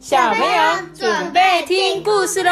小朋友准备听故事喽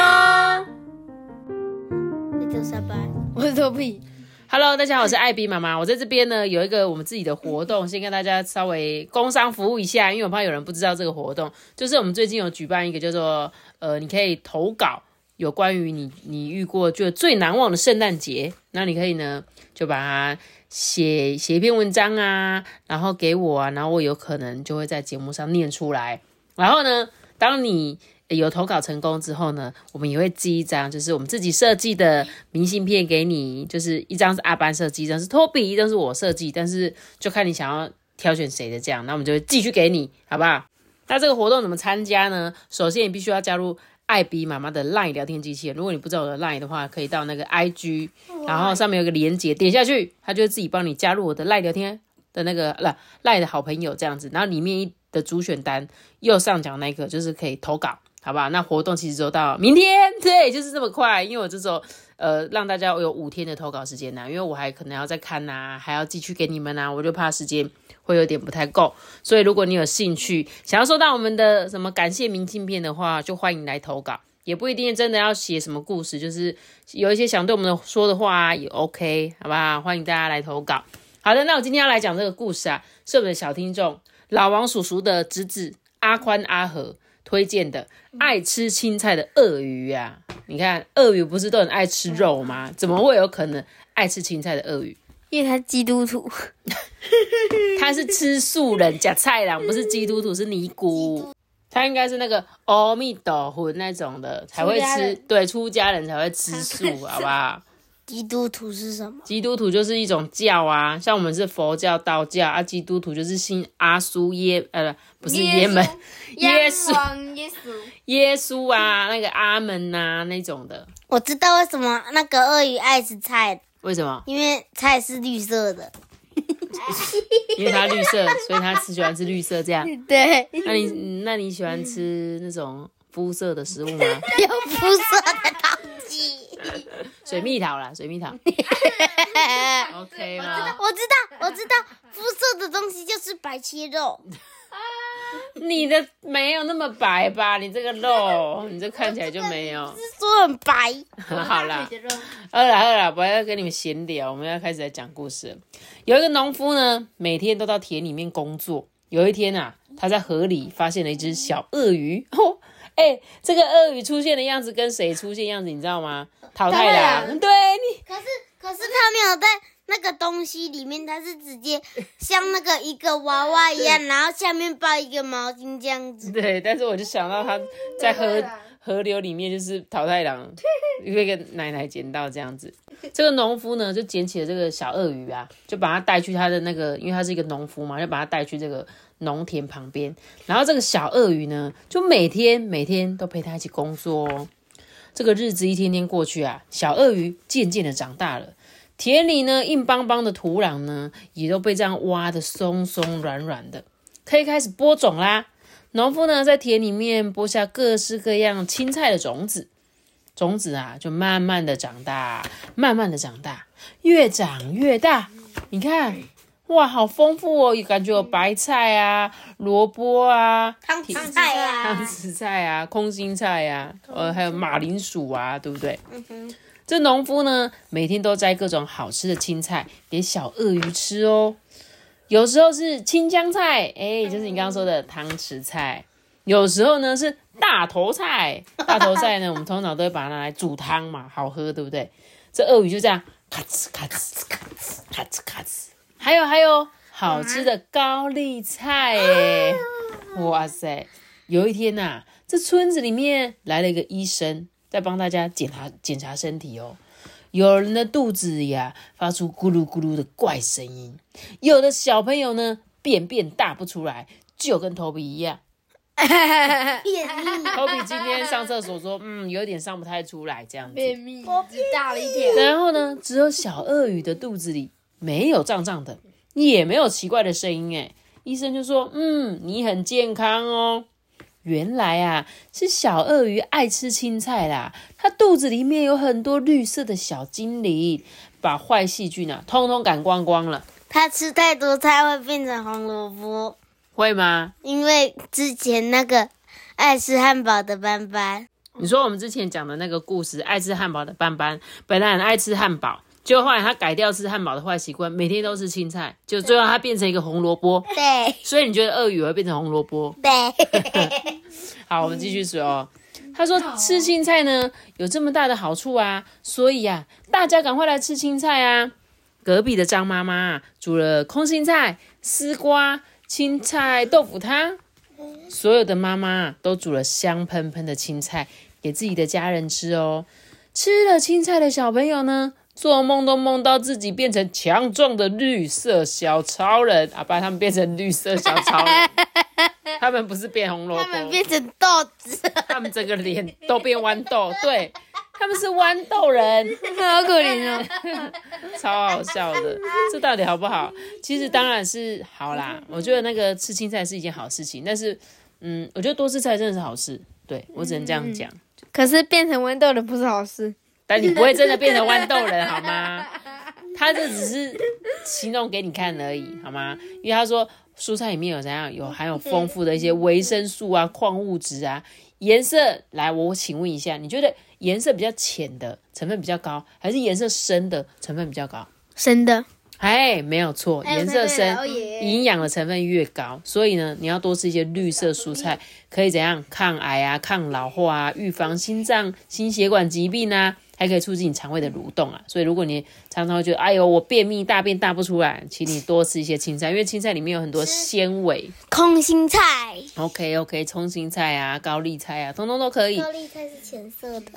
那就上班，我是头皮。！Hello，大家好，我是艾比妈妈。我在这边呢有一个我们自己的活动，先跟大家稍微工商服务一下，因为我怕有人不知道这个活动，就是我们最近有举办一个叫做呃，你可以投稿有关于你你遇过就最难忘的圣诞节，那你可以呢就把它写写一篇文章啊，然后给我啊，然后我有可能就会在节目上念出来。然后呢，当你有投稿成功之后呢，我们也会寄一张，就是我们自己设计的明信片给你，就是一张是阿班设计，一张是托比，一张是我设计，但是就看你想要挑选谁的这样，那我们就会继续给你，好不好？那这个活动怎么参加呢？首先你必须要加入艾比妈妈的 LINE 聊天机器人。如果你不知道我的 LINE 的话，可以到那个 IG，然后上面有个连接，点下去，它就会自己帮你加入我的 LINE 聊天的那个不 LINE 的好朋友这样子。然后里面一的主选单右上角那个就是可以投稿，好不好？那活动其实就到明天，对，就是这么快。因为我这时候呃让大家有五天的投稿时间呐、因为我还可能要再看呐、还要寄去给你们呐、我就怕时间会有点不太够。所以如果你有兴趣想要收到我们的什么感谢明信片的话，就欢迎来投稿。也不一定真的要写什么故事，就是有一些想对我们的说的话、啊、也 OK，好不好？欢迎大家来投稿。好的，那我今天要来讲这个故事啊，是我们的小听众老王叔叔的侄子阿宽阿和推荐的爱吃青菜的鳄鱼啊。你看，鳄鱼不是都很爱吃肉吗？怎么会有可能爱吃青菜的鳄鱼？因为他基督徒，他是吃素人，假菜郎，不是基督徒，是尼姑。他应该是那个阿弥陀佛那种的才会吃对，出家人才会吃素，好不好？基督徒是什么？基督徒就是一种教啊，像我们是佛教、道教啊，基督徒就是信阿苏耶，呃，不是耶门，耶稣耶稣。耶稣啊，那个阿门呐、那种的。我知道为什么那个鳄鱼爱吃菜，为什么？因为菜是绿色的。因为它绿色，所以它吃喜欢吃绿色这样。对，那你那你喜欢吃那种肤色的食物吗？有肤色的东西。水蜜桃啦，水蜜桃。OK 吗？我知道，我知道，肤色的东西就是白切肉。你的没有那么白吧？你这个肉，你这看起来就没有。是说很白。好啦，饿了饿了，不要跟你们闲聊，我们要开始来讲故事。有一个农夫呢，每天都到田里面工作。有一天啊，他在河里发现了一只小鳄鱼。哦，哎、这个鳄鱼出现的样子跟谁出现样子，你知道吗？桃太桃太郎。郎对你，可是，可是他没有在那个东西里面，他是直接像那个一个娃娃一样，然后下面包一个毛巾这样子。对，但是我就想到他在河河流里面就是淘太郎，被一个奶奶捡到这样子。这个农夫呢，就捡起了这个小鳄鱼啊，就把它带去他的那个，因为他是一个农夫嘛，就把它带去这个农田旁边。然后这个小鳄鱼呢，就每天每天都陪他一起工作哦。这个日子一天天过去啊，小鳄鱼渐渐的长大了。田里呢，硬邦邦的土壤呢，也都被这样挖的松松软软的，可以开始播种啦。农夫呢，在田里面播下各式各样青菜的种子，种子啊，就慢慢的长大，慢慢的长大，越长越大。你看，哇，好丰富哦！感觉有白菜啊、萝卜啊、汤匙菜汤啊，匙菜啊、空心菜啊，呃，还有马铃薯啊，对不对？嗯哼，这农夫呢，每天都摘各种好吃的青菜给小鳄鱼吃哦。有时候是青江菜，哎，就是你刚刚说的汤匙菜。有时候呢是大头菜，大头菜呢，我们通常都会把它拿来煮汤嘛，好喝，对不对？这鳄鱼就这样咔哧咔哧咔哧咔哧咔哧。还有还有，好吃的高丽菜，哎，哇塞！有一天呐、这村子里面来了一个医生，在帮大家检查检查身体哦。有人的肚子呀发出咕噜咕噜的怪声音，有的小朋友呢便便大不出来，就跟头皮一样。便秘，头皮今天上厕所说，嗯，有点上不太出来这样子。秘，只大了一点。然后呢，只有小鳄鱼的肚子里没有胀胀的，也没有奇怪的声音。哎，医生就说，嗯，你很健康哦。原来啊，是小鳄鱼爱吃青菜啦，它肚子里面有很多绿色的小精灵，把坏细菌啊，通通赶光光了，它吃太多菜会变成红萝卜，会吗？因为之前那个爱吃汉堡的斑斑。你说我们之前讲的那个故事，爱吃汉堡的斑斑，本来很爱吃汉堡，结果后来他改掉吃汉堡的坏习惯，每天都吃青菜，就最后他变成一个红萝卜。对所以你觉得鳄鱼会变成红萝卜？对，好，我们继续说哦。他说吃青菜呢有这么大的好处啊，所以呀、大家赶快来吃青菜啊！隔壁的张妈妈啊煮了空心菜、丝瓜、青菜豆腐汤，所有的妈妈啊都煮了香喷喷的青菜给自己的家人吃哦。吃了青菜的小朋友呢，做梦都梦到自己变成强壮的绿色小超人，啊，把他们变成绿色小超人，他们不是变红萝卜，他们变成豆子，他们整个脸都变豌豆，对，他们是豌豆人，好可怜哦。超好笑的。这到底好不好？其实当然是好啦，我觉得那个吃青菜是一件好事情，但是，嗯，我觉得多吃菜真的是好事，对我只能这样讲。可是变成豌豆的不是好事。但你不会真的变成豌豆人 好吗？他这只是形容给你看而已，好吗？因为他说蔬菜里面有怎样有含有丰富的一些维生素啊、矿物质啊，颜色来，我请问一下，你觉得颜色比较浅的成分比较高，还是颜色深的成分比较高？深的，哎，没有错，颜色深营养的成分越高，所以呢，你要多吃一些绿色蔬菜，可以怎样抗癌啊、抗老化啊、预防心脏、心血管疾病啊，还可以促进你肠胃的蠕动啊。所以如果你常常会觉得，哎呦，我便秘大便大不出来，请你多吃一些青菜，因为青菜里面有很多纤维。空心菜，OK OK，空心菜啊、高丽菜啊，通通都可以。高丽菜是浅色的，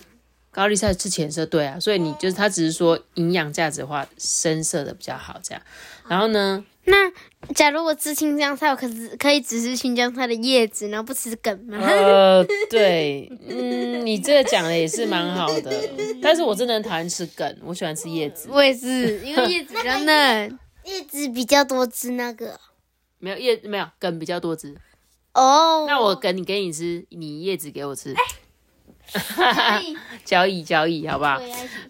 高丽菜吃浅色，对啊，所以你就是它只是说营养价值的话，深色的比较好这样。然后呢，那假如我吃青江菜，我可是可以只吃青江菜的叶子，然后不吃梗吗？呃，对，嗯，你这个讲的也是蛮好的，但是我真的很讨厌吃梗，我喜欢吃叶子，我也是，因为叶子比较嫩。叶子比较多汁那个。没有叶没有梗比较多汁。哦，那我梗你给你吃，你叶子给我吃，交易交易，好不好？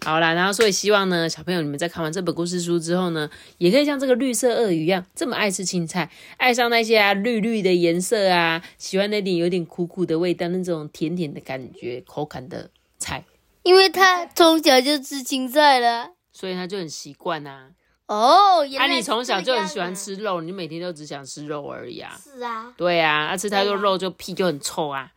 好啦，然后所以希望呢，小朋友你们在看完这本故事书之后呢，也可以像这个绿色鳄鱼一样，这么爱吃青菜，爱上那些啊绿绿的颜色啊，喜欢那点有点苦苦的味道，那种甜甜的感觉口感的菜，因为他从小就吃青菜了。所以他就很习惯啊。哦，原啊，来你从小就很喜欢吃肉，你每天都只想吃肉而已啊。是啊，对啊，啊吃太多肉就屁就很臭啊。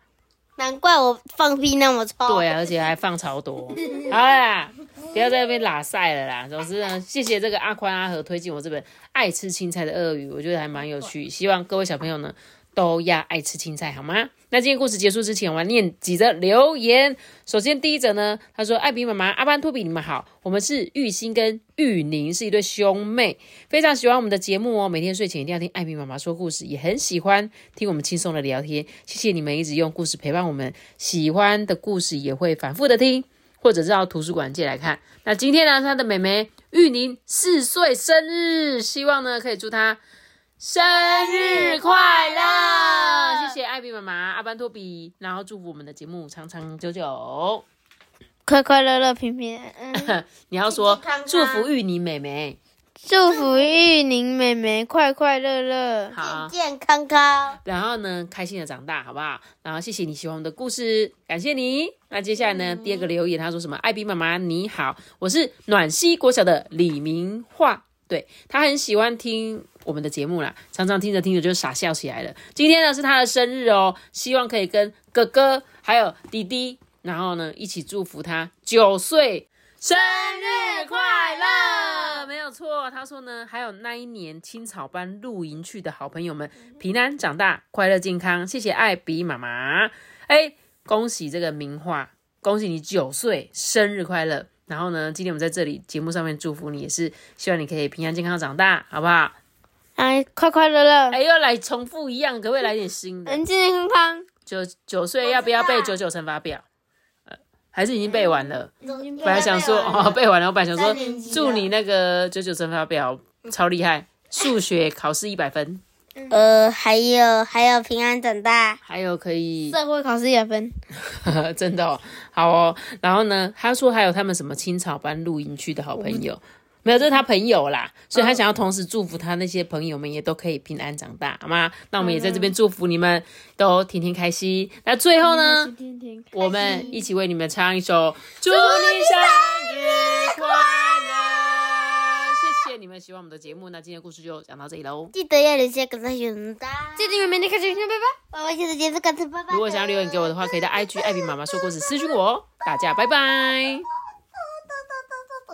难怪我放屁那么臭。对啊，而且还放超多。好啦，不要在那边拉晒了啦。总之呢，谢谢这个阿宽阿和推荐我这本《爱吃青菜的鳄鱼》，我觉得还蛮有趣。希望各位小朋友呢都要爱吃青菜，好吗？那今天故事结束之前，我要念几则留言。首先第一则呢，他说：“艾比妈妈、阿班托比，你们好，我们是玉兴跟玉宁，是一对兄妹，非常喜欢我们的节目哦。每天睡前一定要听艾比妈妈说故事，也很喜欢听我们轻松的聊天。谢谢你们一直用故事陪伴我们，喜欢的故事也会反复的听，或者是到图书馆借来看。那今天呢，他的妹妹玉宁四岁生日，希望呢可以祝她生日快乐！谢谢艾比妈妈、阿班托比，然后祝福我们的节目长长久久。快快乐乐、平平安安。你要说祝福玉宁妹妹，祝福玉宁妹妹快快乐乐。健健康康。然后呢，开心的长大，好不好？然后谢谢你喜欢我们的故事，感谢你。那接下来呢，第二个留言，他说什么？艾比妈妈你好，我是暖西国小的李明化，对他很喜欢听我们的节目啦，常常听着听着就傻笑起来了。今天呢是他的生日哦，希望可以跟哥哥还有弟弟，然后呢一起祝福他九岁生日快乐，没有错。他说呢，还有那一年青草班露营去的好朋友们平安长大，快乐健康。谢谢艾比妈妈，哎，恭喜这个名画，恭喜你九岁生日快乐。然后呢，今天我们在这里节目上面祝福你，也是希望你可以平安健康长大，好不好？哎，快快乐乐，哎，又来重复一样，可不可以来点新的？人健健康康。九九岁要不要背九九乘法表？呃，还是已经背完了？本来想说哦，背完了。我本来想说祝你那个九九乘法表超厉害，数学考试一百分，呃，还有还有平安长大，还有可以社会考试也分，真的哦，好哦。然后呢，他说还有他们什么青草班露营区的好朋友，没有，这是他朋友啦，所以他想要同时祝福他那些朋友们也都可以平安长大，好吗？那我们也在这边祝福你们都天天开心。那最后呢，天天我们一起为你们唱一首《祝你生日快乐》。谢谢你们喜欢我们的节目，那今天的故事就讲到这里喽。记得要留下个赞选单。记得你们明天开始拜拜。我们现在结束，感谢拜拜。如果想要留言给我的话，可以在 IG 艾比妈妈说故事私信我哦。大家拜拜。